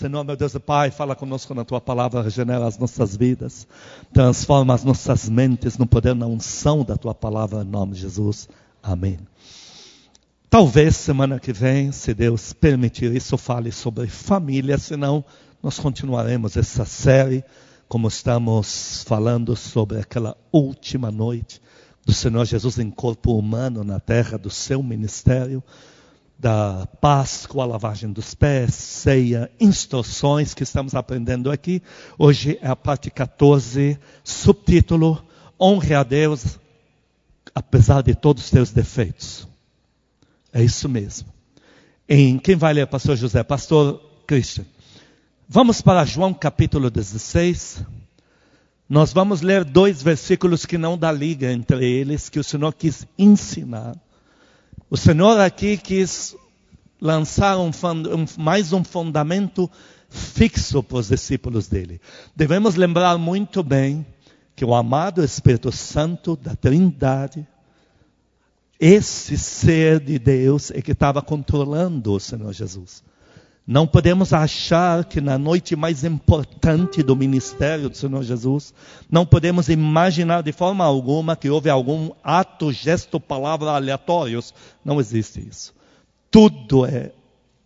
Senhor, meu Deus e Pai, fala conosco na tua palavra, regenera as nossas vidas, transforma as nossas mentes no poder, na unção da tua palavra, em nome de Jesus. Amém. Talvez semana que vem, se Deus permitir isso, fale sobre família, senão nós continuaremos essa série, como estamos falando sobre aquela última noite do Senhor Jesus em corpo humano na terra do seu ministério da Páscoa, a lavagem dos pés, ceia, instruções que estamos aprendendo aqui. Hoje é a parte 14, subtítulo: Honre a Deus apesar de todos os teus defeitos. É isso mesmo. Em quem vai ler, Pastor José? Pastor Christian. Vamos para João capítulo 16. Nós vamos ler dois versículos que não dá liga entre eles, que o Senhor quis ensinar. O Senhor aqui quis lançar um, um, mais um fundamento fixo para os discípulos dele. Devemos lembrar muito bem que o amado Espírito Santo da Trindade, esse ser de Deus é que estava controlando o Senhor Jesus. Não podemos achar que na noite mais importante do ministério do Senhor Jesus, não podemos imaginar de forma alguma que houve algum ato, gesto, palavra aleatórios. Não existe isso. Tudo é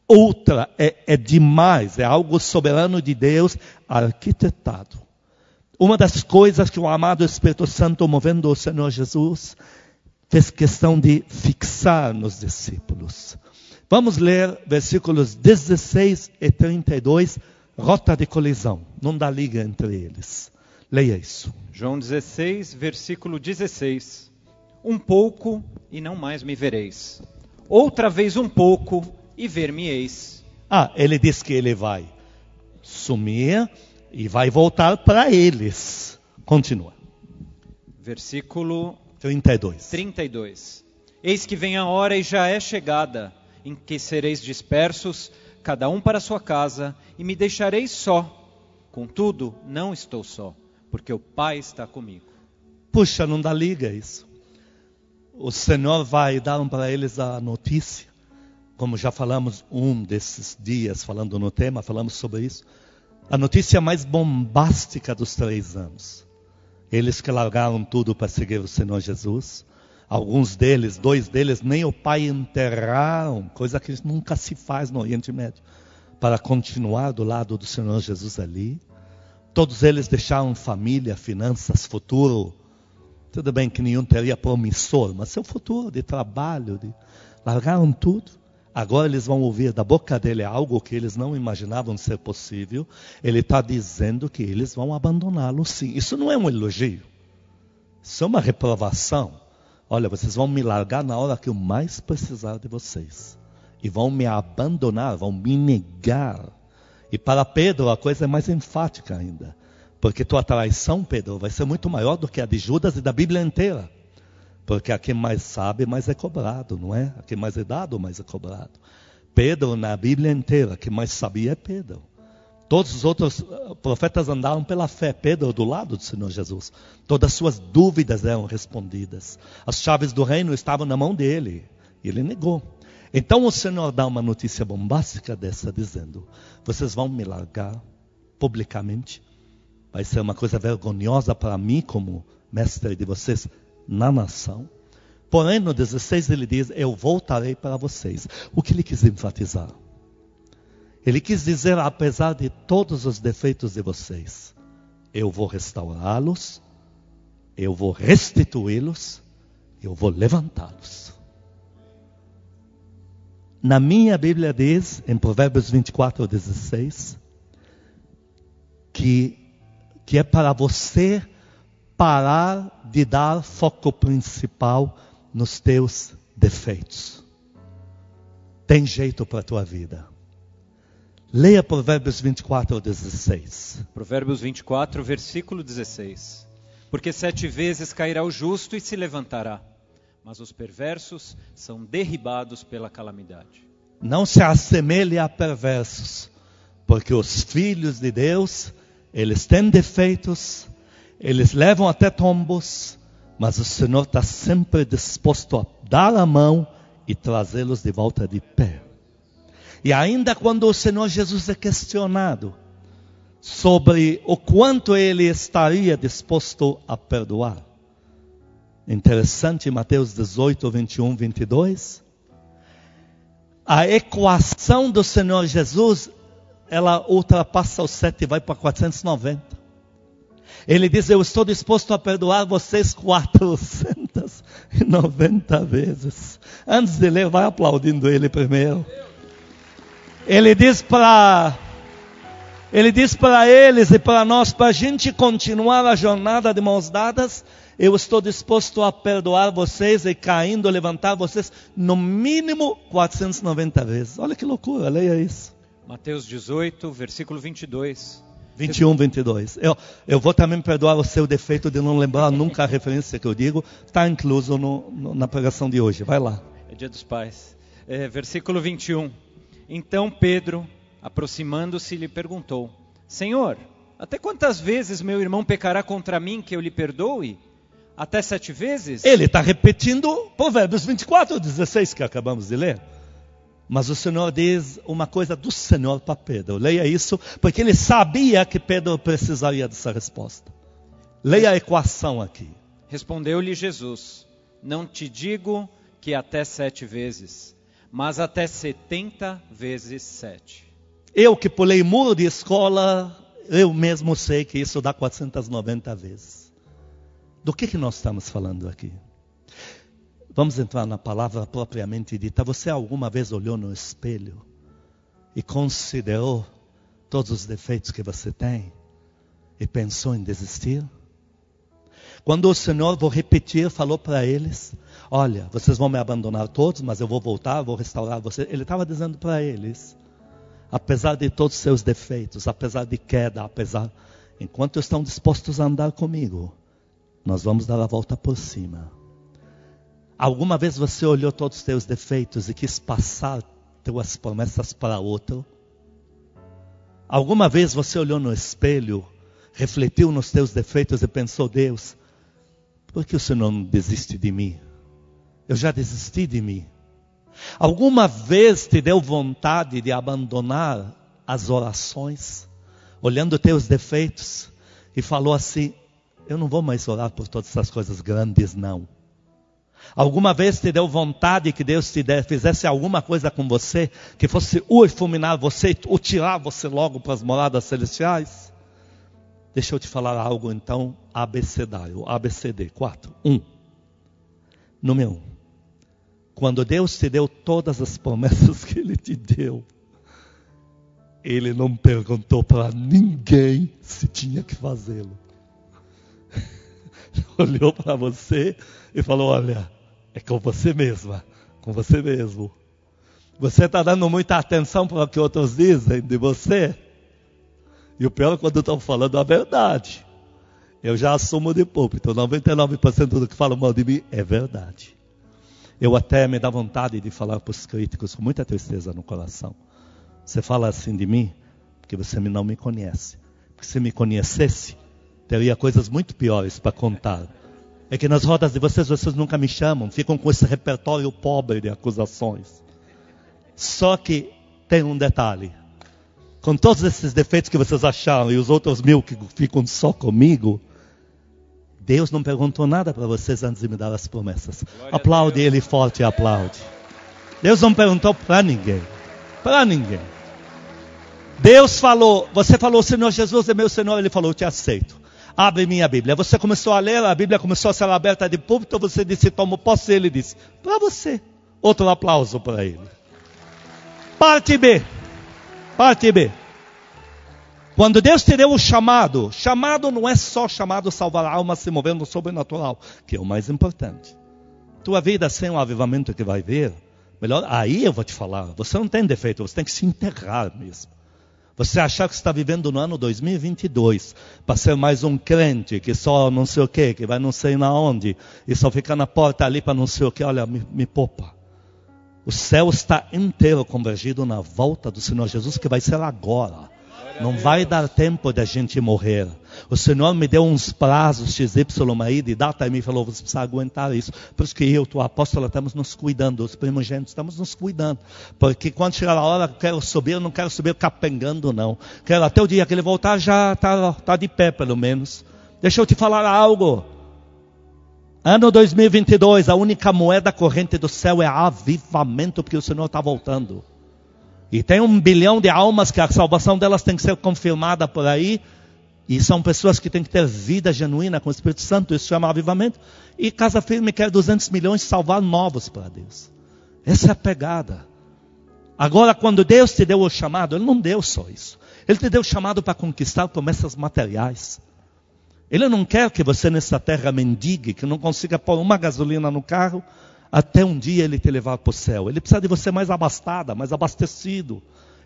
ultra, é, é demais, é algo soberano de Deus arquitetado. Uma das coisas que o amado Espírito Santo, movendo o Senhor Jesus, fez questão de fixar nos discípulos. Vamos ler versículos 16 e 32, rota de colisão. Não dá liga entre eles. Leia isso. João 16, versículo 16. Um pouco e não mais me vereis. Outra vez um pouco e ver-me-eis. Ah, ele diz que ele vai sumir e vai voltar para eles. Continua. Versículo 32. 32. Eis que vem a hora e já é chegada em que sereis dispersos, cada um para sua casa, e me deixareis só. Contudo, não estou só, porque o Pai está comigo. Puxa, não dá liga isso. O Senhor vai dar para eles a notícia, como já falamos um desses dias falando no tema, falamos sobre isso. A notícia mais bombástica dos três anos. Eles que largaram tudo para seguir o Senhor Jesus, Alguns deles, dois deles, nem o pai enterraram, coisa que nunca se faz no Oriente Médio, para continuar do lado do Senhor Jesus ali. Todos eles deixaram família, finanças, futuro. Tudo bem que nenhum teria promissor, mas seu futuro de trabalho, de... largaram tudo. Agora eles vão ouvir da boca dele algo que eles não imaginavam ser possível. Ele está dizendo que eles vão abandoná-lo sim. Isso não é um elogio. Isso é uma reprovação. Olha, vocês vão me largar na hora que eu mais precisar de vocês. E vão me abandonar, vão me negar. E para Pedro a coisa é mais enfática ainda. Porque tua traição, Pedro, vai ser muito maior do que a de Judas e da Bíblia inteira. Porque a quem mais sabe, mais é cobrado, não é? A quem mais é dado, mais é cobrado. Pedro, na Bíblia inteira, quem mais sabia é Pedro. Todos os outros uh, profetas andaram pela fé. Pedro do lado do Senhor Jesus. Todas as suas dúvidas eram respondidas. As chaves do reino estavam na mão dele. E ele negou. Então o Senhor dá uma notícia bombástica dessa, dizendo: Vocês vão me largar publicamente. Vai ser uma coisa vergonhosa para mim, como mestre de vocês, na nação. Porém, no 16 ele diz: Eu voltarei para vocês. O que ele quis enfatizar? Ele quis dizer, apesar de todos os defeitos de vocês, eu vou restaurá-los, eu vou restituí-los, eu vou levantá-los. Na minha Bíblia diz, em Provérbios 24, 16, que, que é para você parar de dar foco principal nos teus defeitos. Tem jeito para a tua vida. Leia Provérbios 24 16. Provérbios 24, versículo 16. Porque sete vezes cairá o justo e se levantará, mas os perversos são derribados pela calamidade. Não se assemelhe a perversos, porque os filhos de Deus, eles têm defeitos, eles levam até tombos, mas o Senhor está sempre disposto a dar a mão e trazê-los de volta de pé. E ainda quando o Senhor Jesus é questionado sobre o quanto ele estaria disposto a perdoar. Interessante, Mateus 18, 21, 22. A equação do Senhor Jesus, ela ultrapassa os sete e vai para 490. Ele diz: Eu estou disposto a perdoar vocês 490 vezes. Antes de ler, vai aplaudindo ele primeiro. Ele diz para ele diz para eles e para nós, para a gente continuar a jornada de mãos dadas, eu estou disposto a perdoar vocês e caindo, levantar vocês, no mínimo 490 vezes. Olha que loucura, leia isso. Mateus 18, versículo 22. 21, 22. Eu, eu vou também perdoar o seu defeito de não lembrar nunca a referência que eu digo. Está incluso no, no, na pregação de hoje. Vai lá. É dia dos pais. É, versículo 21. Então Pedro, aproximando-se, lhe perguntou: Senhor, até quantas vezes meu irmão pecará contra mim que eu lhe perdoe? Até sete vezes? Ele está repetindo Provérbios 24, 16 que acabamos de ler. Mas o Senhor diz uma coisa do Senhor para Pedro. Leia isso, porque ele sabia que Pedro precisaria dessa resposta. Leia a equação aqui. Respondeu-lhe Jesus: Não te digo que até sete vezes, mas até setenta vezes sete. Eu que pulei muro de escola, eu mesmo sei que isso dá 490 vezes. Do que, que nós estamos falando aqui? Vamos entrar na palavra propriamente dita. Você alguma vez olhou no espelho e considerou todos os defeitos que você tem e pensou em desistir? Quando o Senhor, vou repetir, falou para eles: Olha, vocês vão me abandonar todos, mas eu vou voltar, vou restaurar vocês. Ele estava dizendo para eles: apesar de todos os seus defeitos, apesar de queda, apesar, enquanto estão dispostos a andar comigo, nós vamos dar a volta por cima. Alguma vez você olhou todos os teus defeitos e quis passar tuas promessas para outro? Alguma vez você olhou no espelho, refletiu nos teus defeitos e pensou, Deus, por que o Senhor não desiste de mim? Eu já desisti de mim. Alguma vez te deu vontade de abandonar as orações, olhando teus defeitos, e falou assim: Eu não vou mais orar por todas essas coisas grandes, não. Alguma vez te deu vontade que Deus te fizesse alguma coisa com você, que fosse o fulminar você, o tirar você logo para as moradas celestiais? Deixa eu te falar algo então, abecedário, ABCD, 4. 1. Um. Número 1. Quando Deus te deu todas as promessas que Ele te deu, Ele não perguntou para ninguém se tinha que fazê-lo. Olhou para você e falou: Olha, é com você mesma, com você mesmo. Você está dando muita atenção para o que outros dizem de você. E o pior é quando estão falando a verdade. Eu já assumo de púlpito, 99% do que falam mal de mim é verdade. Eu até me dá vontade de falar para os críticos com muita tristeza no coração. Você fala assim de mim porque você não me conhece. Porque se me conhecesse, teria coisas muito piores para contar. É que nas rodas de vocês, vocês nunca me chamam, ficam com esse repertório pobre de acusações. Só que tem um detalhe. Com todos esses defeitos que vocês acharam e os outros mil que ficam só comigo, Deus não perguntou nada para vocês antes de me dar as promessas. Glória aplaude Ele forte, aplaude. Deus não perguntou para ninguém. Para ninguém. Deus falou, você falou, Senhor Jesus é meu Senhor, Ele falou, te aceito. Abre minha Bíblia. Você começou a ler, a Bíblia começou a ser aberta de púlpito, você disse, tomo posse, ele disse, para você. Outro aplauso para ele. Parte B. Parte B. Quando Deus te deu o chamado, chamado não é só chamado salvar a alma se movendo sobrenatural, que é o mais importante. Tua vida sem o avivamento que vai ver, melhor, aí eu vou te falar, você não tem defeito, você tem que se enterrar mesmo. Você achar que está vivendo no ano 2022 para ser mais um crente que só não sei o que, que vai não sei na onde e só fica na porta ali para não sei o que, olha, me, me poupa. O céu está inteiro convergido na volta do Senhor Jesus, que vai ser agora. Não vai dar tempo da gente morrer. O Senhor me deu uns prazos XY aí de data e me falou, você precisa aguentar isso. Por isso que eu, tua apóstola, estamos nos cuidando, os primogênitos estamos nos cuidando. Porque quando chegar a hora, quero subir, não quero subir capengando, não. Quero até o dia que ele voltar, já está tá de pé, pelo menos. Deixa eu te falar algo. Ano 2022, a única moeda corrente do céu é avivamento, porque o Senhor está voltando. E tem um bilhão de almas que a salvação delas tem que ser confirmada por aí. E são pessoas que têm que ter vida genuína com o Espírito Santo, isso chama avivamento. E Casa Firme quer 200 milhões salvar novos para Deus. Essa é a pegada. Agora, quando Deus te deu o chamado, Ele não deu só isso. Ele te deu o chamado para conquistar promessas materiais. Ele não quer que você nessa terra mendigue, que não consiga pôr uma gasolina no carro, até um dia ele te levar para o céu. Ele precisa de você mais abastada, mais abastecido.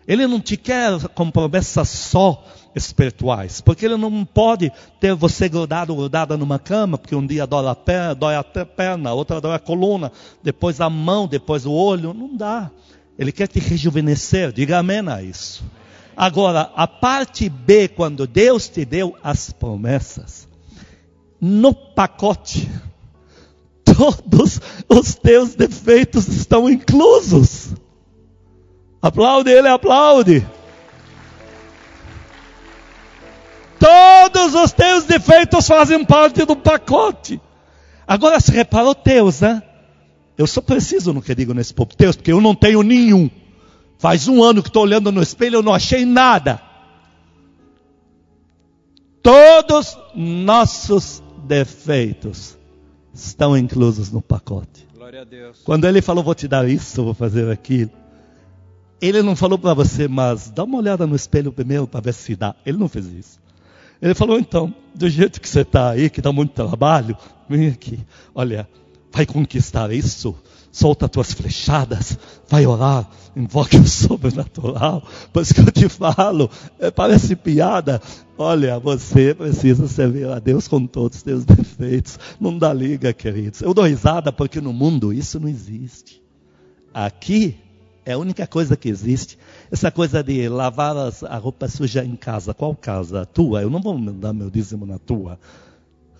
Ele não te quer com promessas só espirituais, porque ele não pode ter você grudado, grudada numa cama, porque um dia dói a perna, dói a perna, outra dói a coluna, depois a mão, depois o olho, não dá. Ele quer te rejuvenescer, diga amém a isso. Agora, a parte B, quando Deus te deu as promessas, no pacote, todos os teus defeitos estão inclusos. Aplaude ele, aplaude. Todos os teus defeitos fazem parte do pacote. Agora se reparou teus, né? Eu só preciso no que digo nesse povo teus, porque eu não tenho nenhum. Faz um ano que estou olhando no espelho, eu não achei nada. Todos nossos defeitos estão inclusos no pacote. Glória a Deus. Quando ele falou, vou te dar isso, vou fazer aquilo. Ele não falou para você, mas dá uma olhada no espelho primeiro para ver se dá. Ele não fez isso. Ele falou, então, do jeito que você está aí, que dá muito trabalho, vem aqui. Olha, vai conquistar isso solta as tuas flechadas, vai orar, invoque o sobrenatural. Por isso que eu te falo, é, parece piada. Olha, você precisa servir a Deus com todos os teus defeitos. Não dá liga, queridos. Eu dou risada porque no mundo isso não existe. Aqui é a única coisa que existe. Essa coisa de lavar a roupa suja em casa. Qual casa? A tua? Eu não vou mandar meu dízimo na tua.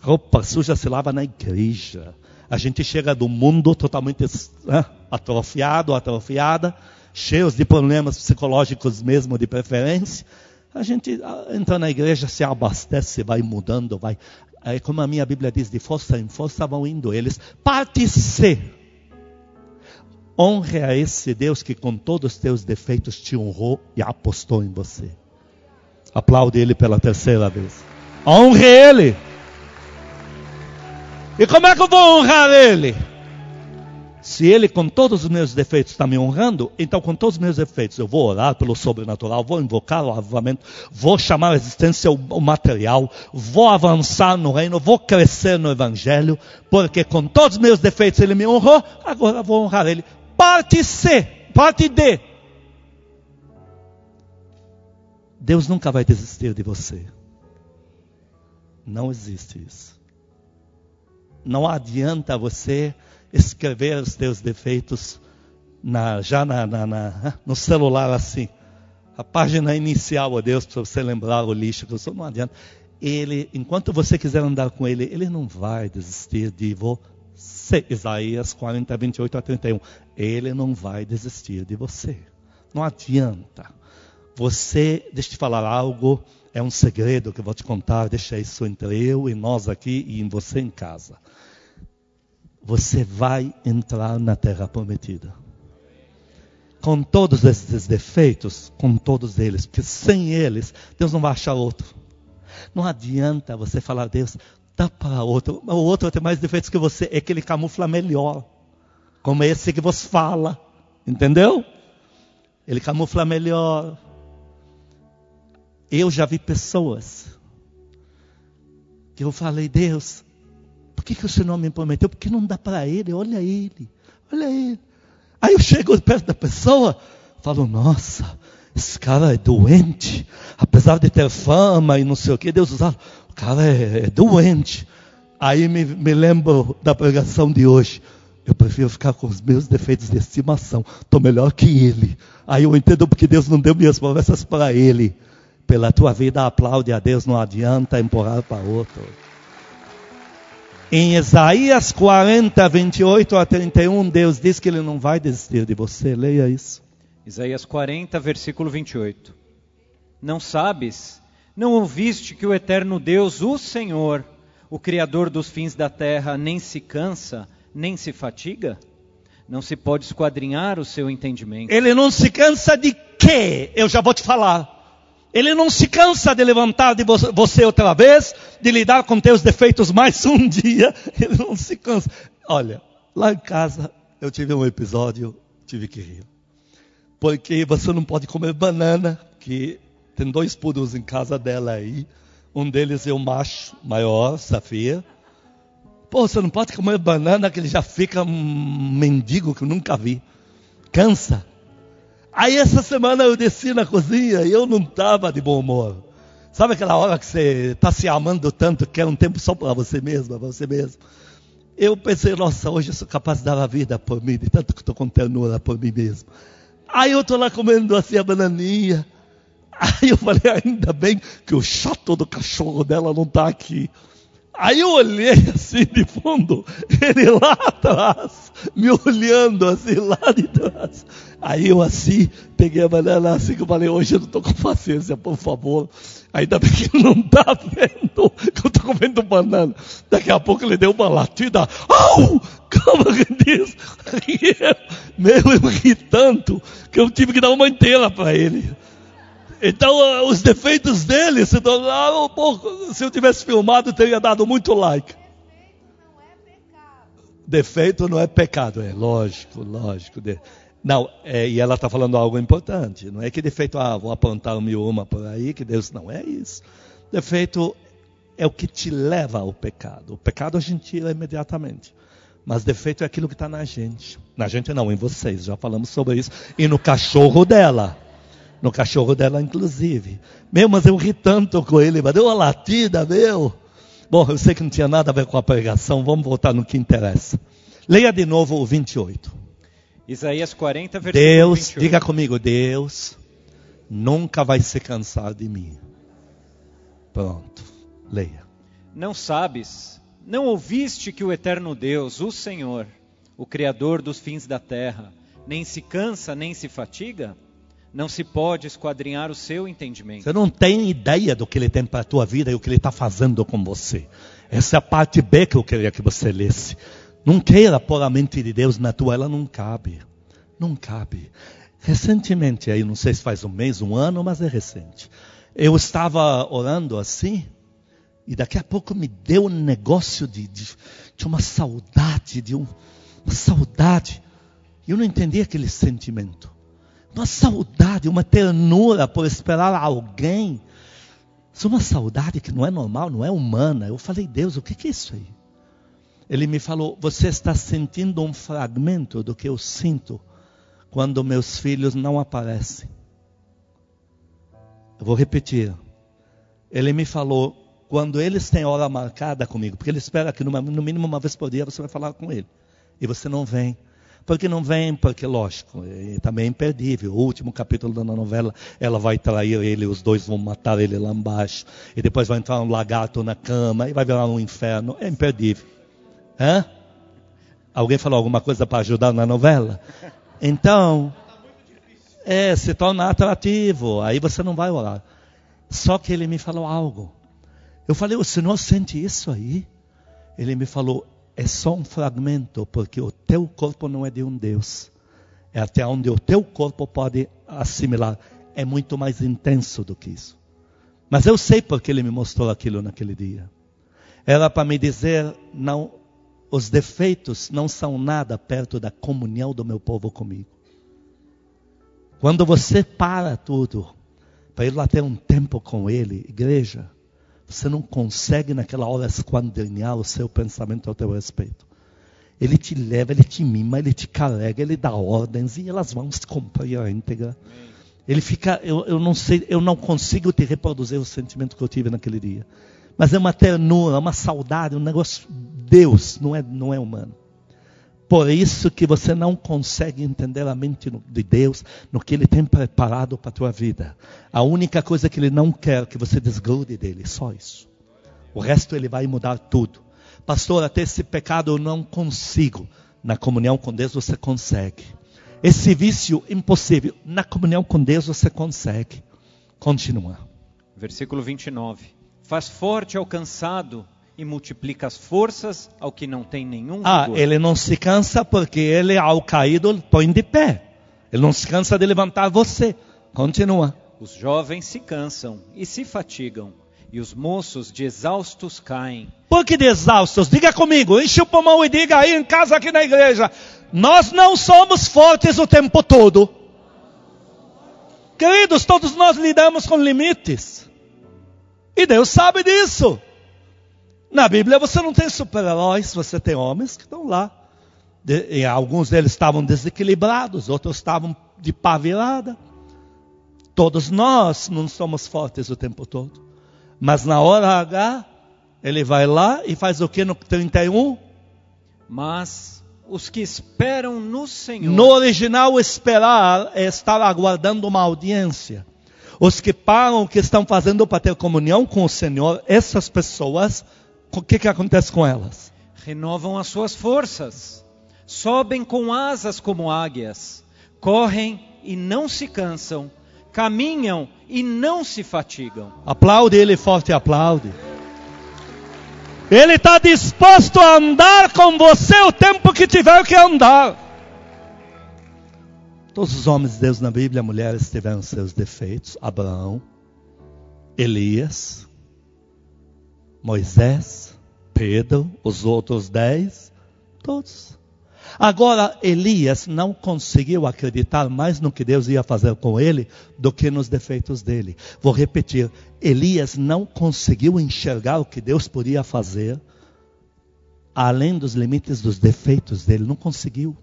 Roupa suja se lava na igreja. A gente chega do mundo totalmente né, atrofiado, atrofiada, cheios de problemas psicológicos mesmo de preferência. A gente entra na igreja, se abastece, vai mudando, vai. Aí, como a minha Bíblia diz, de força em força vão indo eles. Parte C. Honre a esse Deus que com todos os teus defeitos te honrou e apostou em você. Aplaude ele pela terceira vez. Honre ele. E como é que eu vou honrar Ele? Se Ele, com todos os meus defeitos, está me honrando, então, com todos os meus defeitos, eu vou orar pelo sobrenatural, vou invocar o avivamento, vou chamar a existência o material, vou avançar no reino, vou crescer no Evangelho, porque com todos os meus defeitos Ele me honrou, agora vou honrar Ele. Parte C, parte D. Deus nunca vai desistir de você. Não existe isso. Não adianta você escrever os teus defeitos na, já na, na, no celular assim. A página inicial, ó Deus, para você lembrar o lixo que eu sou, não adianta. Ele, enquanto você quiser andar com ele, ele não vai desistir de você. Isaías 40, 28 a 31. Ele não vai desistir de você. Não adianta. Você, deixa eu te falar algo, é um segredo que eu vou te contar, deixa isso entre eu e nós aqui e em você em casa você vai entrar na terra prometida. Com todos esses defeitos, com todos eles, porque sem eles, Deus não vai achar outro. Não adianta você falar, Deus, dá para outro. O outro tem mais defeitos que você, é que ele camufla melhor. Como esse que você fala. Entendeu? Ele camufla melhor. Eu já vi pessoas que eu falei, Deus, por que, que o Senhor me prometeu? Porque não dá para ele, olha ele, olha ele. Aí eu chego perto da pessoa, falo, nossa, esse cara é doente, apesar de ter fama e não sei o que, Deus usava, o cara é, é doente. Aí me, me lembro da pregação de hoje. Eu prefiro ficar com os meus defeitos de estimação. Estou melhor que ele. Aí eu entendo porque Deus não deu minhas promessas para ele. Pela tua vida, aplaude a Deus, não adianta empurrar para outro. Em Isaías 40, 28 a 31, Deus diz que Ele não vai desistir de você. Leia isso. Isaías 40, versículo 28. Não sabes, não ouviste que o eterno Deus, o Senhor, o Criador dos fins da terra, nem se cansa, nem se fatiga? Não se pode esquadrinhar o seu entendimento. Ele não se cansa de quê? Eu já vou te falar. Ele não se cansa de levantar de você outra vez, de lidar com teus defeitos mais um dia. Ele não se cansa. Olha, lá em casa eu tive um episódio, tive que rir. Porque você não pode comer banana, que tem dois puros em casa dela aí. Um deles é o macho maior, Safia. Pô, você não pode comer banana que ele já fica um mendigo que eu nunca vi. Cansa. Aí essa semana eu desci na cozinha e eu não estava de bom humor. Sabe aquela hora que você está se amando tanto que quer um tempo só para você mesmo, para você mesmo? Eu pensei, nossa, hoje eu sou capaz de dar a vida por mim, de tanto que estou com ternura por mim mesmo. Aí eu estou lá comendo assim a bananinha. Aí eu falei, ainda bem que o chato do cachorro dela não está aqui. Aí eu olhei assim de fundo, ele lá atrás, me olhando assim lá de trás. Aí eu assim, peguei a banana assim que eu falei, hoje eu não estou com paciência, por favor. Ainda bem que não está vendo que eu estou comendo banana. Daqui a pouco ele deu uma latida. Au! Como que diz? Meu, eu ri tanto que eu tive que dar uma inteira para ele. Então, ah, os defeitos dele se tornaram. Se eu tivesse filmado, teria dado muito like. Defeito não é pecado, é lógico, lógico. Não, é, e ela está falando algo importante. Não é que defeito, ah, vou apontar um uma por aí, que Deus não é isso. Defeito é o que te leva ao pecado. O pecado a gente tira imediatamente. Mas defeito é aquilo que está na gente. Na gente não, em vocês, já falamos sobre isso. E no cachorro dela no cachorro dela, inclusive. Meu, mas eu ri tanto com ele, mas deu uma latida, meu. Bom, eu sei que não tinha nada a ver com a pregação, vamos voltar no que interessa. Leia de novo o 28. Isaías 40, versículo Deus, 28. diga comigo, Deus nunca vai se cansar de mim. Pronto, leia. Não sabes, não ouviste que o eterno Deus, o Senhor, o Criador dos fins da terra, nem se cansa nem se fatiga? Não se pode esquadrinhar o seu entendimento. Você não tem ideia do que ele tem para a tua vida e o que ele está fazendo com você. Essa é a parte B que eu queria que você lesse. Não queira pôr a mente de Deus na tua, ela não cabe. Não cabe. Recentemente, aí não sei se faz um mês, um ano, mas é recente. Eu estava orando assim, e daqui a pouco me deu um negócio de, de, de uma saudade, de um, uma saudade. Eu não entendi aquele sentimento uma saudade, uma ternura por esperar alguém. Isso é uma saudade que não é normal, não é humana. Eu falei, Deus, o que é isso aí? Ele me falou, você está sentindo um fragmento do que eu sinto quando meus filhos não aparecem. Eu vou repetir. Ele me falou, quando eles têm hora marcada comigo, porque ele espera que no mínimo uma vez por dia você vai falar com ele, e você não vem. Porque não vem, porque, lógico, também é imperdível. O último capítulo da novela, ela vai trair ele, os dois vão matar ele lá embaixo. E depois vai entrar um lagarto na cama e vai virar um inferno. É imperdível. Hã? Alguém falou alguma coisa para ajudar na novela? Então, é, se torna atrativo. Aí você não vai orar. Só que ele me falou algo. Eu falei, o senhor sente isso aí? Ele me falou, é só um fragmento, porque o teu corpo não é de um Deus. É até onde o teu corpo pode assimilar. É muito mais intenso do que isso. Mas eu sei porque ele me mostrou aquilo naquele dia. Era para me dizer, não, os defeitos não são nada perto da comunhão do meu povo comigo. Quando você para tudo para ir lá ter um tempo com ele, igreja, você não consegue naquela hora esquadrinhar o seu pensamento ao teu respeito. Ele te leva, ele te mima, ele te carrega, ele dá ordens e elas vão se cumprir a íntegra. Ele fica, eu, eu não sei, eu não consigo te reproduzir o sentimento que eu tive naquele dia. Mas é uma ternura, uma saudade, um negócio. Deus, não é, não é humano. Por isso que você não consegue entender a mente de Deus no que Ele tem preparado para a tua vida. A única coisa que Ele não quer é que você desgrude dele, só isso. O resto Ele vai mudar tudo. Pastor, até esse pecado eu não consigo. Na comunhão com Deus você consegue. Esse vício impossível. Na comunhão com Deus você consegue. Continua. Versículo 29. Faz forte ao cansado e multiplica as forças ao que não tem nenhum Ah, vigor. ele não se cansa porque ele, ao caído, põe de pé. Ele não se cansa de levantar você. Continua. Os jovens se cansam e se fatigam, e os moços de exaustos caem. Por que de exaustos? Diga comigo, enche o pulmão e diga aí em casa, aqui na igreja. Nós não somos fortes o tempo todo. Queridos, todos nós lidamos com limites. E Deus sabe disso. Na Bíblia você não tem super-heróis, você tem homens que estão lá. De- e alguns deles estavam desequilibrados, outros estavam de pá virada. Todos nós não somos fortes o tempo todo. Mas na hora H, ele vai lá e faz o que no 31? Mas os que esperam no Senhor No original, esperar é estar aguardando uma audiência. Os que param o que estão fazendo para ter comunhão com o Senhor, essas pessoas, o que, que acontece com elas? renovam as suas forças, sobem com asas como águias, correm e não se cansam, caminham e não se fatigam. Aplaude ele forte, aplaude. Ele está disposto a andar com você o tempo que tiver que andar. Todos os homens de Deus na Bíblia, mulheres tiveram seus defeitos. Abraão, Elias, Moisés, Pedro, os outros dez, todos. Agora, Elias não conseguiu acreditar mais no que Deus ia fazer com ele do que nos defeitos dele. Vou repetir: Elias não conseguiu enxergar o que Deus podia fazer além dos limites dos defeitos dele. Não conseguiu.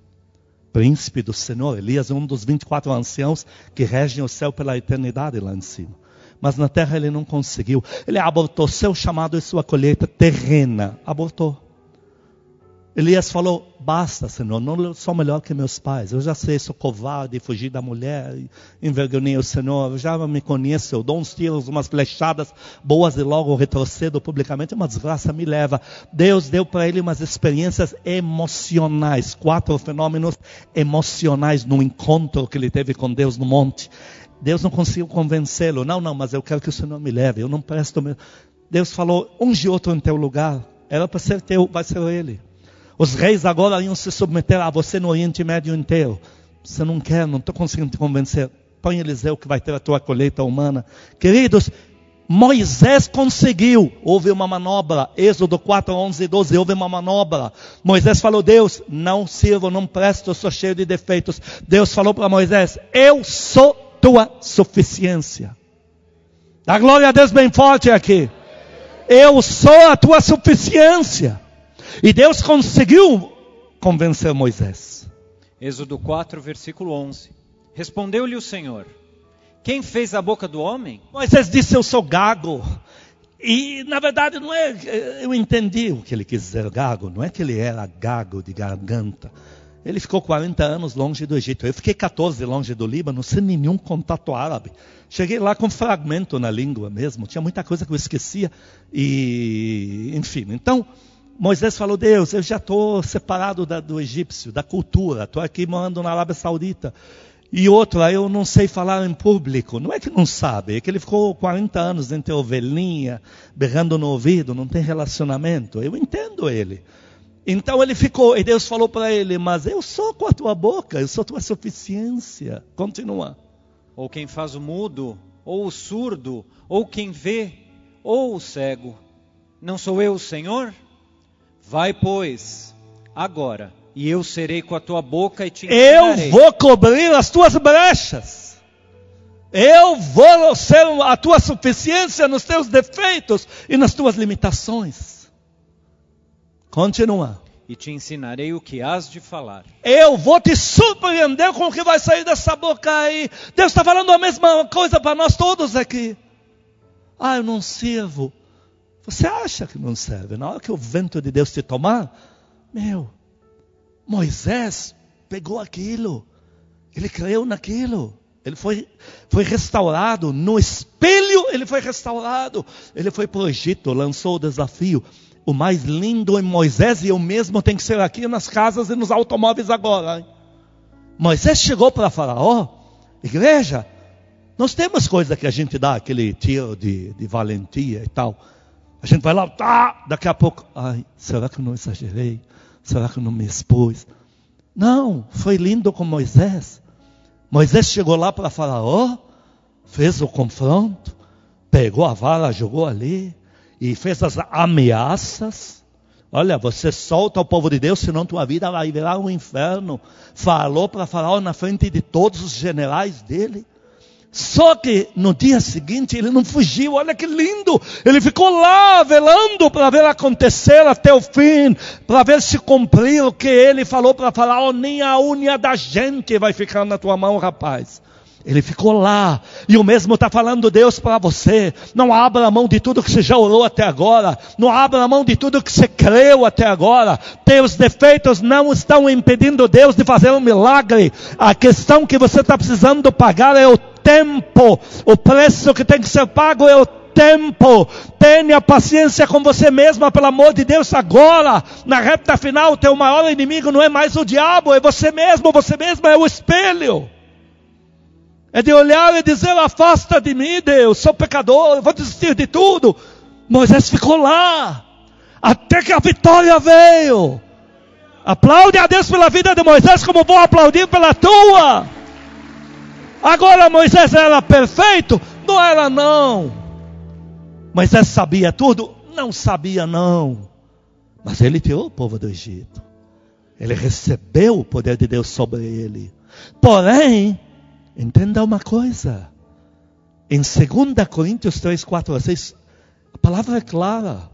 Príncipe do Senhor, Elias é um dos 24 anciãos que regem o céu pela eternidade lá em cima. Mas na terra ele não conseguiu. Ele abortou seu chamado e sua colheita terrena. Abortou. Elias falou: Basta, Senhor, não sou melhor que meus pais. Eu já sei, sou covarde, fugi da mulher, envergonhei o Senhor. Eu já me conheço, eu dou uns tiros, umas flechadas boas e logo retrocedo publicamente. Uma desgraça me leva. Deus deu para ele umas experiências emocionais, quatro fenômenos emocionais no encontro que ele teve com Deus no monte. Deus não conseguiu convencê-lo. Não, não, mas eu quero que o Senhor me leve. Eu não presto. mesmo. Deus falou: unge outro em teu lugar. Era para ser teu, vai ser ele. Os reis agora iam se submeter a você no Oriente Médio inteiro. Você não quer, não estou conseguindo te convencer. Põe Eliseu que vai ter a tua colheita humana. Queridos, Moisés conseguiu. Houve uma manobra. Êxodo 4, 11 e 12. Houve uma manobra. Moisés falou: Deus, não sirvo, não presto, sou cheio de defeitos. Deus falou para Moisés: Eu sou tua suficiência. Dá glória a Deus bem forte aqui. Eu sou a tua suficiência. E Deus conseguiu convencer Moisés. Êxodo 4, versículo 11. Respondeu-lhe o Senhor: Quem fez a boca do homem? Moisés disse: Eu sou gago. E na verdade não é, eu entendi o que ele quis dizer gago, não é que ele era gago de garganta. Ele ficou 40 anos longe do Egito. Eu fiquei 14 longe do Líbano, sem nenhum contato árabe. Cheguei lá com fragmento na língua mesmo. Tinha muita coisa que eu esquecia. E, enfim, então, Moisés falou: Deus, eu já estou separado da, do egípcio, da cultura. Estou aqui morando na Arábia Saudita. E outra, eu não sei falar em público. Não é que não sabe, é que ele ficou 40 anos entre ovelhinha, berrando no ouvido, não tem relacionamento. Eu entendo ele. Então ele ficou, e Deus falou para ele: Mas eu sou com a tua boca, eu sou tua suficiência. Continua. Ou quem faz o mudo, ou o surdo, ou quem vê, ou o cego? Não sou eu o Senhor? Vai, pois, agora, e eu serei com a tua boca e te Eu ensinarei. vou cobrir as tuas brechas. Eu vou ser a tua suficiência nos teus defeitos e nas tuas limitações. Continua. e te ensinarei o que has de falar. Eu vou te surpreender com o que vai sair dessa boca aí. Deus está falando a mesma coisa para nós todos aqui. Ah, eu não sirvo. Você acha que não serve? Na hora que o vento de Deus te tomar, meu, Moisés pegou aquilo, ele creu naquilo. Ele foi, foi restaurado. No espelho, ele foi restaurado. Ele foi para o Egito, lançou o desafio. O mais lindo em Moisés e eu mesmo tem que ser aqui nas casas e nos automóveis agora. Hein? Moisés chegou para Faraó, igreja, nós temos coisa que a gente dá aquele tiro de, de valentia e tal. A gente vai lá, tá, daqui a pouco, ai, será que eu não exagerei? Será que eu não me expus? Não, foi lindo com Moisés. Moisés chegou lá para Faraó, fez o confronto, pegou a vara, jogou ali e fez as ameaças. Olha, você solta o povo de Deus, senão tua vida vai virar um inferno. Falou para Faraó na frente de todos os generais dele. Só que no dia seguinte ele não fugiu, olha que lindo. Ele ficou lá velando para ver acontecer até o fim, para ver se cumprir o que ele falou para falar. Oh, nem a unha da gente vai ficar na tua mão, rapaz. Ele ficou lá. E o mesmo está falando Deus para você. Não abra mão de tudo que você já orou até agora. Não abra mão de tudo que você creu até agora. Teus defeitos não estão impedindo Deus de fazer um milagre. A questão que você está precisando pagar é o tempo. O preço que tem que ser pago é o tempo. Tenha paciência com você mesma, pelo amor de Deus, agora. Na reta final, o teu maior inimigo não é mais o diabo, é você mesmo. Você mesma é o espelho. É de olhar e dizer: Afasta de mim, Deus, sou pecador, vou desistir de tudo. Moisés ficou lá, até que a vitória veio. Aplaude a Deus pela vida de Moisés, como vou aplaudir pela tua. Agora Moisés era perfeito? Não era não. Moisés sabia tudo? Não sabia não. Mas ele tirou o povo do Egito. Ele recebeu o poder de Deus sobre ele. Porém, entenda uma coisa. Em 2 Coríntios 3, 4 a 6, a palavra é clara.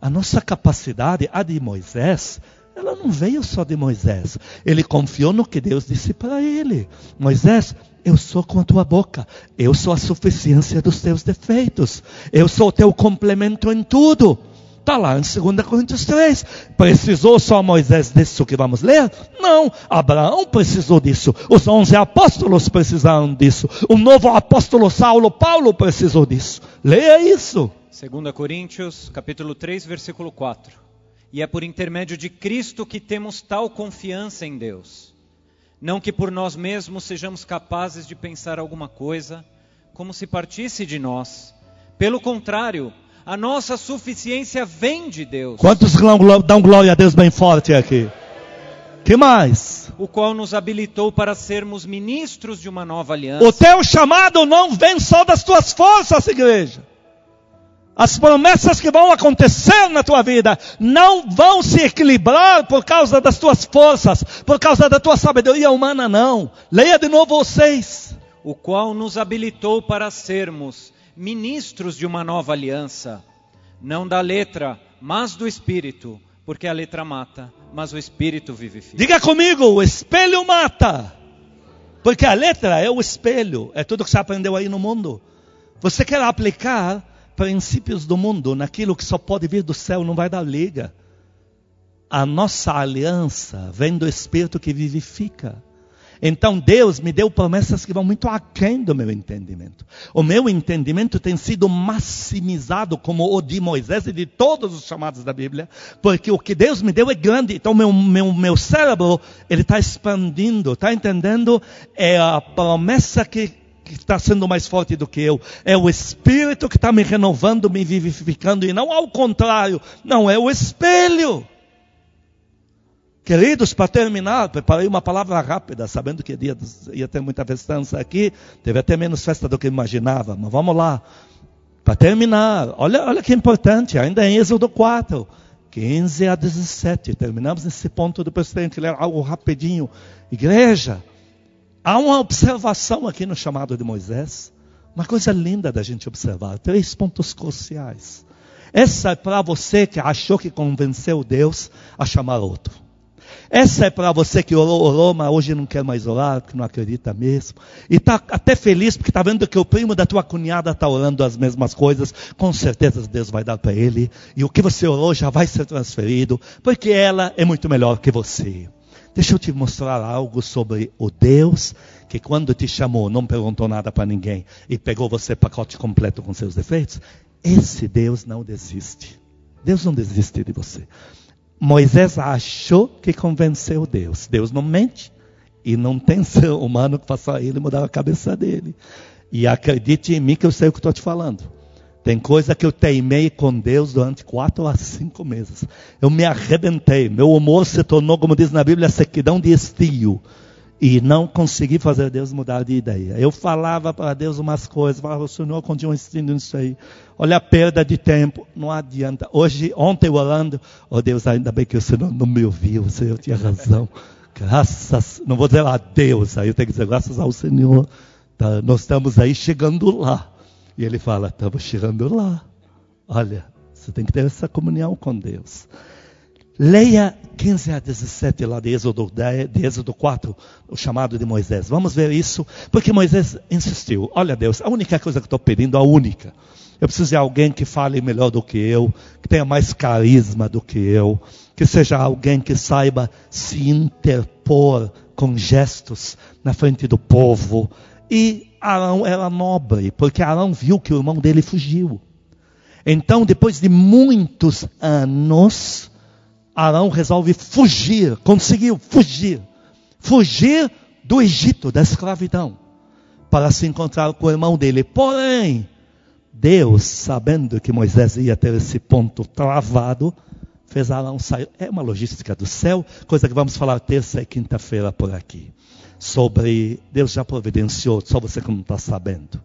A nossa capacidade, a de Moisés, ela não veio só de Moisés. Ele confiou no que Deus disse para ele. Moisés, eu sou com a tua boca. Eu sou a suficiência dos teus defeitos. Eu sou o teu complemento em tudo. Está lá em 2 Coríntios 3. Precisou só Moisés disso que vamos ler? Não. Abraão precisou disso. Os onze apóstolos precisaram disso. O novo apóstolo Saulo, Paulo precisou disso. Leia isso. 2 Coríntios, capítulo 3, versículo 4. E é por intermédio de Cristo que temos tal confiança em Deus não que por nós mesmos sejamos capazes de pensar alguma coisa, como se partisse de nós. Pelo contrário, a nossa suficiência vem de Deus. Quantos dão glória a Deus bem forte aqui? Que mais? O qual nos habilitou para sermos ministros de uma nova aliança. O teu chamado não vem só das tuas forças, igreja. As promessas que vão acontecer na tua vida não vão se equilibrar por causa das tuas forças, por causa da tua sabedoria humana, não. Leia de novo vocês. O qual nos habilitou para sermos ministros de uma nova aliança, não da letra, mas do espírito, porque a letra mata, mas o espírito vivifica. Diga comigo, o espelho mata. Porque a letra é o espelho, é tudo que você aprendeu aí no mundo. Você quer aplicar princípios do mundo, naquilo que só pode vir do céu, não vai dar liga. A nossa aliança vem do Espírito que vivifica. Então Deus me deu promessas que vão muito aquém do meu entendimento. O meu entendimento tem sido maximizado como o de Moisés e de todos os chamados da Bíblia, porque o que Deus me deu é grande. Então meu, meu, meu cérebro, ele está expandindo, está entendendo? É a promessa que que está sendo mais forte do que eu. É o Espírito que está me renovando, me vivificando, e não ao contrário. Não, é o espelho. Queridos, para terminar, preparei uma palavra rápida, sabendo que ia, ia ter muita festança aqui. Teve até menos festa do que imaginava, mas vamos lá. Para terminar, olha, olha que importante, ainda em Êxodo 4, 15 a 17. Terminamos nesse ponto, tem que ler algo rapidinho. Igreja, Há uma observação aqui no chamado de Moisés, uma coisa linda da gente observar, três pontos cruciais. Essa é para você que achou que convenceu Deus a chamar outro. Essa é para você que orou, orou, mas hoje não quer mais orar, porque não acredita mesmo. E está até feliz porque está vendo que o primo da tua cunhada está orando as mesmas coisas. Com certeza Deus vai dar para ele. E o que você orou já vai ser transferido, porque ela é muito melhor que você. Deixa eu te mostrar algo sobre o Deus que, quando te chamou, não perguntou nada para ninguém e pegou você pacote completo com seus defeitos. Esse Deus não desiste. Deus não desiste de você. Moisés achou que convenceu Deus. Deus não mente. E não tem ser humano que faça ele mudar a cabeça dele. E acredite em mim que eu sei o que estou te falando. Tem coisa que eu teimei com Deus durante quatro a cinco meses. Eu me arrebentei. Meu humor se tornou, como diz na Bíblia, sequidão de estio. E não consegui fazer Deus mudar de ideia. Eu falava para Deus umas coisas, falava, o Senhor continua insistindo nisso aí. Olha a perda de tempo, não adianta. Hoje, ontem orando, oh Deus, ainda bem que o Senhor não me ouviu, o Senhor tinha razão. Graças, não vou dizer lá Deus, aí eu tenho que dizer graças ao Senhor. Tá, nós estamos aí chegando lá. E ele fala, estamos chegando lá. Olha, você tem que ter essa comunhão com Deus. Leia 15 a 17 lá de Êxodo, de Êxodo 4, o chamado de Moisés. Vamos ver isso, porque Moisés insistiu. Olha, Deus, a única coisa que estou pedindo, a única. Eu preciso de alguém que fale melhor do que eu, que tenha mais carisma do que eu, que seja alguém que saiba se interpor com gestos na frente do povo. E Arão era nobre, porque Arão viu que o irmão dele fugiu. Então, depois de muitos anos, Arão resolve fugir, conseguiu fugir. Fugir do Egito, da escravidão, para se encontrar com o irmão dele. Porém, Deus, sabendo que Moisés ia ter esse ponto travado, fez Arão sair. É uma logística do céu, coisa que vamos falar terça e quinta-feira por aqui. Sobre Deus já providenciou, só você que não está sabendo.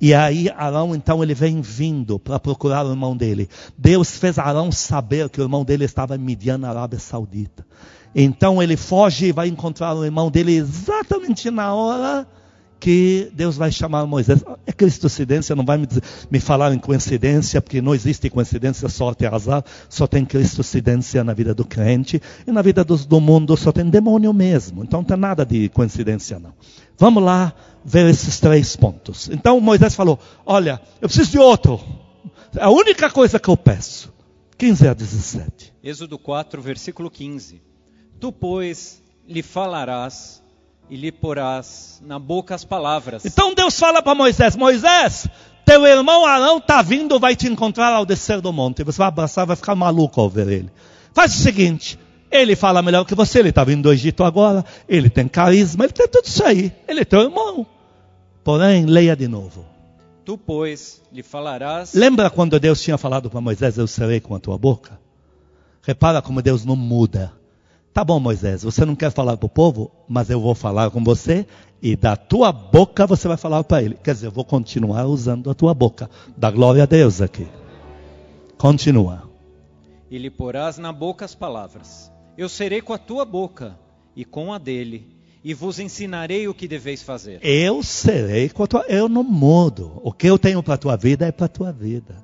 E aí Arão, então, ele vem vindo para procurar o irmão dele. Deus fez Arão saber que o irmão dele estava em Midian, na Arábia Saudita. Então ele foge e vai encontrar o irmão dele exatamente na hora que Deus vai chamar Moisés. É cristocidência, não vai me, dizer, me falar em coincidência, porque não existe coincidência, sorte e azar, só tem cristocidência na vida do crente, e na vida do, do mundo só tem demônio mesmo. Então não tem nada de coincidência, não. Vamos lá ver esses três pontos. Então Moisés falou: Olha, eu preciso de outro. É a única coisa que eu peço. 15 a 17. Êxodo 4, versículo 15. Tu, pois, lhe falarás e lhe porás na boca as palavras. Então Deus fala para Moisés: Moisés, teu irmão Arão está vindo, vai te encontrar ao descer do monte. Você vai abraçar, vai ficar maluco ao ver ele. Faz o seguinte: ele fala melhor que você, ele está vindo do Egito agora, ele tem carisma, ele tem tudo isso aí. Ele é teu irmão. Porém, leia de novo. Tu, pois, lhe falarás. Lembra quando Deus tinha falado para Moisés: Eu serei com a tua boca? Repara como Deus não muda. Tá bom, Moisés, você não quer falar para o povo, mas eu vou falar com você e da tua boca você vai falar para ele. Quer dizer, eu vou continuar usando a tua boca. Dá glória a Deus aqui. Continua. E lhe porás na boca as palavras. Eu serei com a tua boca e com a dele, e vos ensinarei o que deveis fazer. Eu serei com a tua. Eu não mudo. O que eu tenho para a tua vida é para a tua vida.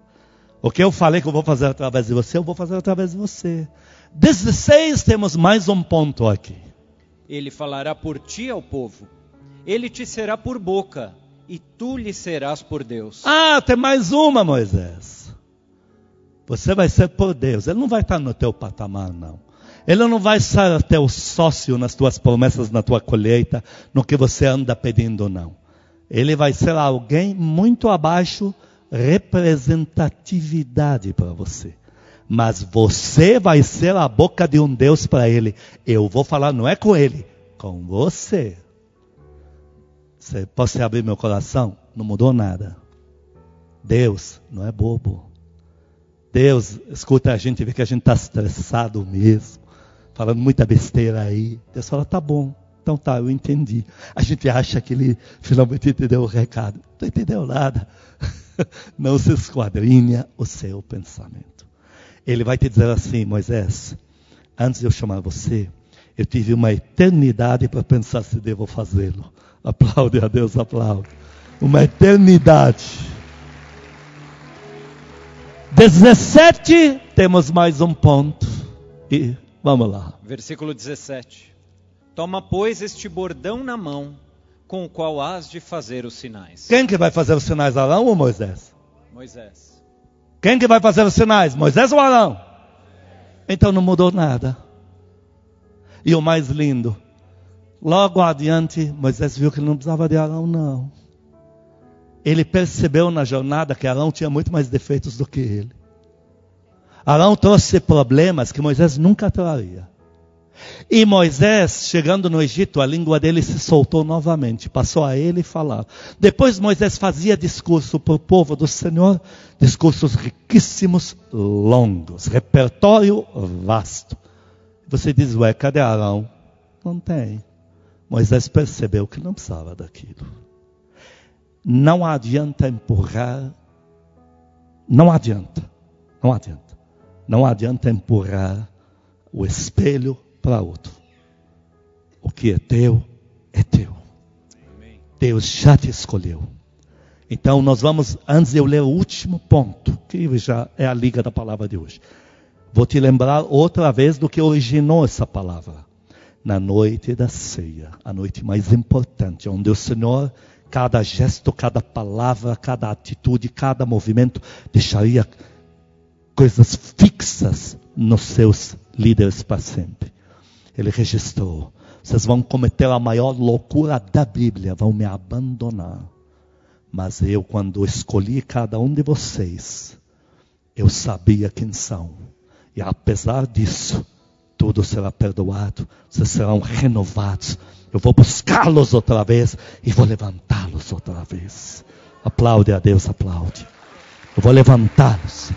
O que eu falei que eu vou fazer através de você, eu vou fazer através de você. 16 temos mais um ponto aqui. Ele falará por ti ao povo. Ele te será por boca e tu lhe serás por Deus. Ah, tem mais uma, Moisés. Você vai ser por Deus. Ele não vai estar no teu patamar, não. Ele não vai ser teu sócio nas tuas promessas, na tua colheita, no que você anda pedindo, não. Ele vai ser alguém muito abaixo, representatividade para você mas você vai ser a boca de um Deus para ele. Eu vou falar, não é com ele, com você. Você pode abrir meu coração? Não mudou nada. Deus não é bobo. Deus escuta a gente e vê que a gente está estressado mesmo, falando muita besteira aí. Deus fala, tá bom. Então tá, eu entendi. A gente acha que ele finalmente entendeu o recado. Não entendeu nada. Não se esquadrinha o seu pensamento. Ele vai te dizer assim, Moisés, antes de eu chamar você, eu tive uma eternidade para pensar se devo fazê-lo. Aplaude a Deus, aplaude. Uma eternidade. 17, temos mais um ponto. E vamos lá. Versículo 17. Toma, pois, este bordão na mão, com o qual has de fazer os sinais. Quem que vai fazer os sinais, Arão ou Moisés? Moisés. Quem que vai fazer os sinais? Moisés ou Arão? Então não mudou nada. E o mais lindo, logo adiante, Moisés viu que ele não precisava de Arão, não. Ele percebeu na jornada que Arão tinha muito mais defeitos do que ele. Arão trouxe problemas que Moisés nunca traria. E Moisés, chegando no Egito, a língua dele se soltou novamente, passou a ele falar. Depois Moisés fazia discurso para o povo do Senhor, discursos riquíssimos, longos, repertório vasto. Você diz, ué, cadê Arão? Não tem. Moisés percebeu que não precisava daquilo. Não adianta empurrar, não adianta, não adianta. Não adianta empurrar o espelho para outro. O que é teu, é teu. Deus já te escolheu. Então nós vamos, antes de eu ler o último ponto, que já é a liga da palavra de hoje. Vou te lembrar outra vez do que originou essa palavra. Na noite da ceia, a noite mais importante, onde o Senhor, cada gesto, cada palavra, cada atitude, cada movimento, deixaria coisas fixas nos seus líderes para sempre. Ele registrou: vocês vão cometer a maior loucura da Bíblia, vão me abandonar. Mas eu, quando escolhi cada um de vocês, eu sabia quem são. E apesar disso, tudo será perdoado, vocês serão renovados. Eu vou buscá-los outra vez e vou levantá-los outra vez. Aplaude a Deus, aplaude. Eu vou levantá-los.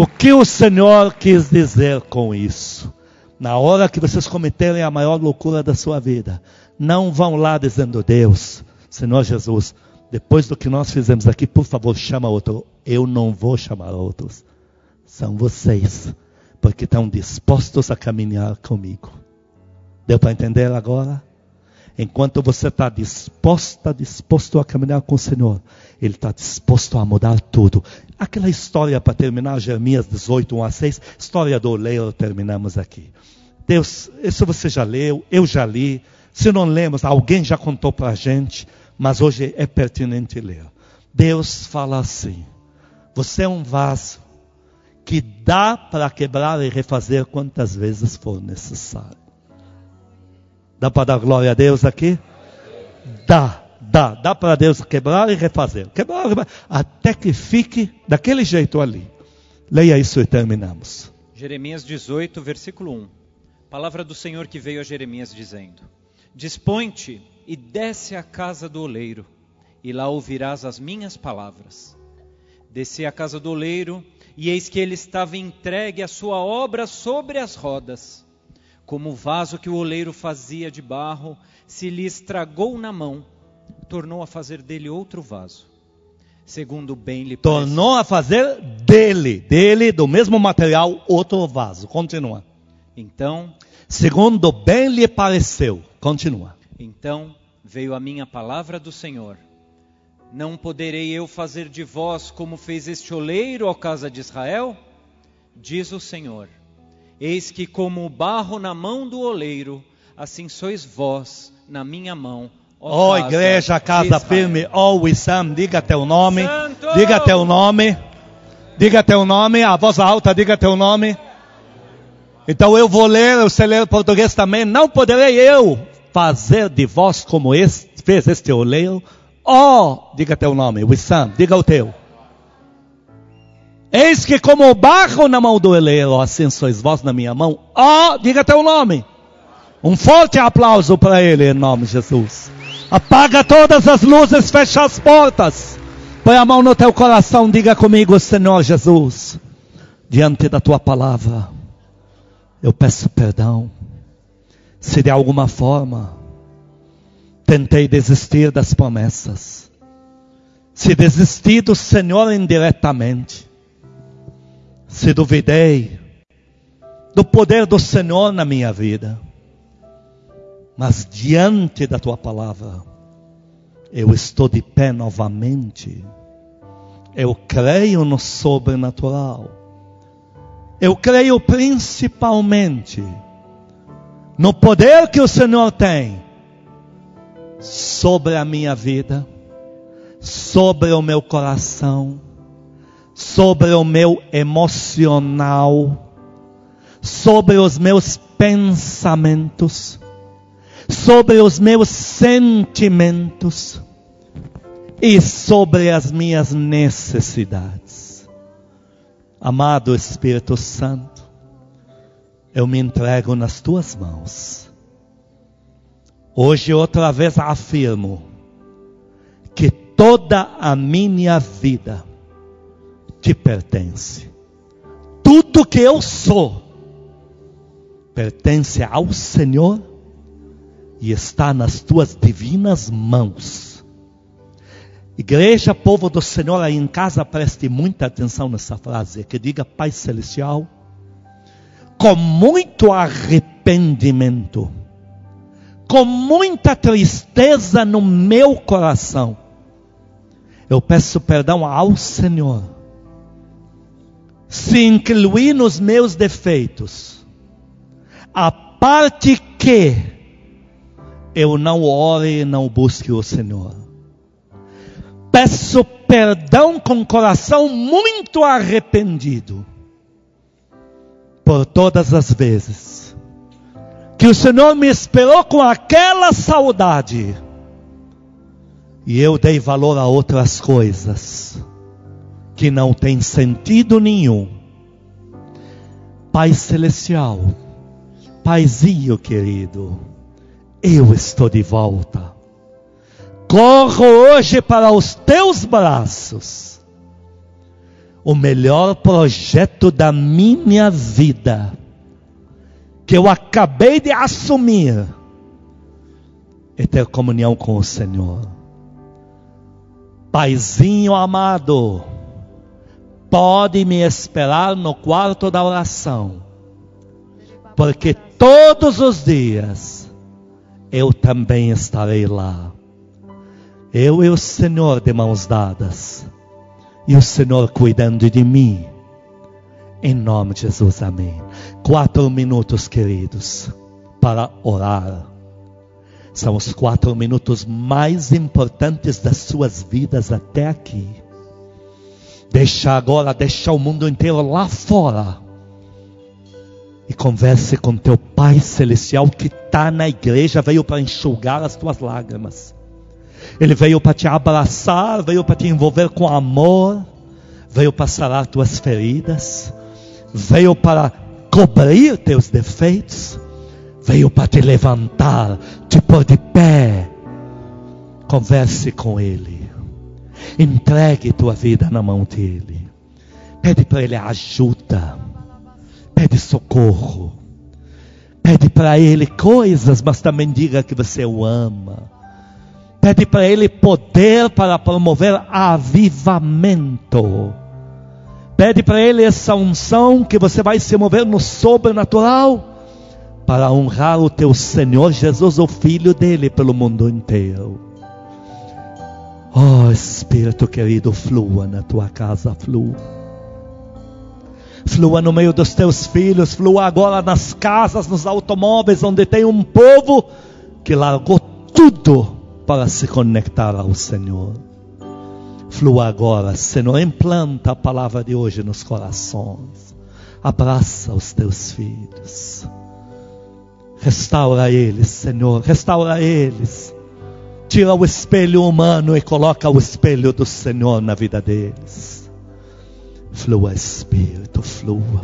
O que o Senhor quis dizer com isso? Na hora que vocês cometerem a maior loucura da sua vida, não vão lá dizendo: Deus, Senhor Jesus, depois do que nós fizemos aqui, por favor, chama outro. Eu não vou chamar outros. São vocês, porque estão dispostos a caminhar comigo. Deu para entender agora? Enquanto você está disposta, disposto a caminhar com o Senhor, Ele está disposto a mudar tudo. Aquela história para terminar, Jeremias 18, 1 a 6, história do oleiro, terminamos aqui. Deus, isso você já leu, eu já li. Se não lemos, alguém já contou para a gente, mas hoje é pertinente ler. Deus fala assim: Você é um vaso que dá para quebrar e refazer quantas vezes for necessário. Dá para dar glória a Deus aqui? Dá, dá. Dá para Deus quebrar e refazer. Quebrar, quebrar, até que fique daquele jeito ali. Leia isso e terminamos. Jeremias 18, versículo 1. Palavra do Senhor que veio a Jeremias dizendo: Dispõe-te e desce à casa do oleiro, e lá ouvirás as minhas palavras. Desci à casa do oleiro, e eis que ele estava entregue a sua obra sobre as rodas como o vaso que o oleiro fazia de barro se lhe estragou na mão, tornou a fazer dele outro vaso. Segundo bem lhe Tornou a fazer dele, dele, do mesmo material, outro vaso. Continua. Então, segundo bem lhe pareceu. Continua. Então veio a minha palavra do Senhor. Não poderei eu fazer de vós como fez este oleiro, ó casa de Israel? Diz o Senhor Eis que, como o barro na mão do oleiro, assim sois vós na minha mão. Ó oh, igreja, casa firme, ó oh, Wissam, diga teu nome, Santo! diga teu nome, diga teu nome, a voz alta, diga teu nome. Então eu vou ler, eu sei ler português também, não poderei eu fazer de vós como este, fez este oleiro. Ó, oh, diga teu nome, Wissam, diga o teu. Eis que como o barro na mão do eleiro, assim sois vós na minha mão. Ó, oh, diga teu nome. Um forte aplauso para ele em nome de Jesus. Apaga todas as luzes, fecha as portas. Põe a mão no teu coração, diga comigo, Senhor Jesus, diante da tua palavra, eu peço perdão. Se de alguma forma tentei desistir das promessas, se desisti do Senhor indiretamente, se duvidei do poder do Senhor na minha vida, mas diante da tua palavra, eu estou de pé novamente. Eu creio no sobrenatural. Eu creio principalmente no poder que o Senhor tem sobre a minha vida, sobre o meu coração sobre o meu emocional, sobre os meus pensamentos, sobre os meus sentimentos e sobre as minhas necessidades. Amado Espírito Santo, eu me entrego nas tuas mãos. Hoje outra vez afirmo que toda a minha vida te pertence. Tudo que eu sou pertence ao Senhor e está nas tuas divinas mãos. Igreja, povo do Senhor aí em casa, preste muita atenção nessa frase, que diga Pai Celestial, com muito arrependimento, com muita tristeza no meu coração, eu peço perdão ao Senhor, se incluir nos meus defeitos, a parte que eu não ore e não busque o Senhor. Peço perdão com coração muito arrependido por todas as vezes que o Senhor me esperou com aquela saudade e eu dei valor a outras coisas que não têm sentido nenhum. Pai Celestial, Paizinho querido, eu estou de volta. Corro hoje para os teus braços. O melhor projeto da minha vida, que eu acabei de assumir, é ter comunhão com o Senhor. Paizinho amado, pode me esperar no quarto da oração, porque todos os dias eu também estarei lá. Eu e o Senhor de mãos dadas, e o Senhor cuidando de mim. Em nome de Jesus, amém. Quatro minutos, queridos, para orar. São os quatro minutos mais importantes das suas vidas até aqui. Deixa agora, deixa o mundo inteiro lá fora. E converse com teu Pai Celestial que está na igreja, veio para enxugar as tuas lágrimas. Ele veio para te abraçar, veio para te envolver com amor, veio para sarar tuas feridas, veio para cobrir teus defeitos, veio para te levantar, te pôr de pé. Converse com Ele. Entregue tua vida na mão dele. Pede para ele ajuda. Pede socorro. Pede para ele coisas, mas também diga que você o ama. Pede para ele poder para promover avivamento. Pede para ele essa unção que você vai se mover no sobrenatural para honrar o teu Senhor Jesus, o Filho dele, pelo mundo inteiro. Oh Espírito querido, flua na tua casa, flua. Flua no meio dos teus filhos, flua agora nas casas, nos automóveis, onde tem um povo que largou tudo para se conectar ao Senhor. Flua agora, Senhor, implanta a palavra de hoje nos corações. Abraça os teus filhos. Restaura eles, Senhor, restaura eles tira o espelho humano e coloca o espelho do Senhor na vida deles. Flua, Espírito, flua.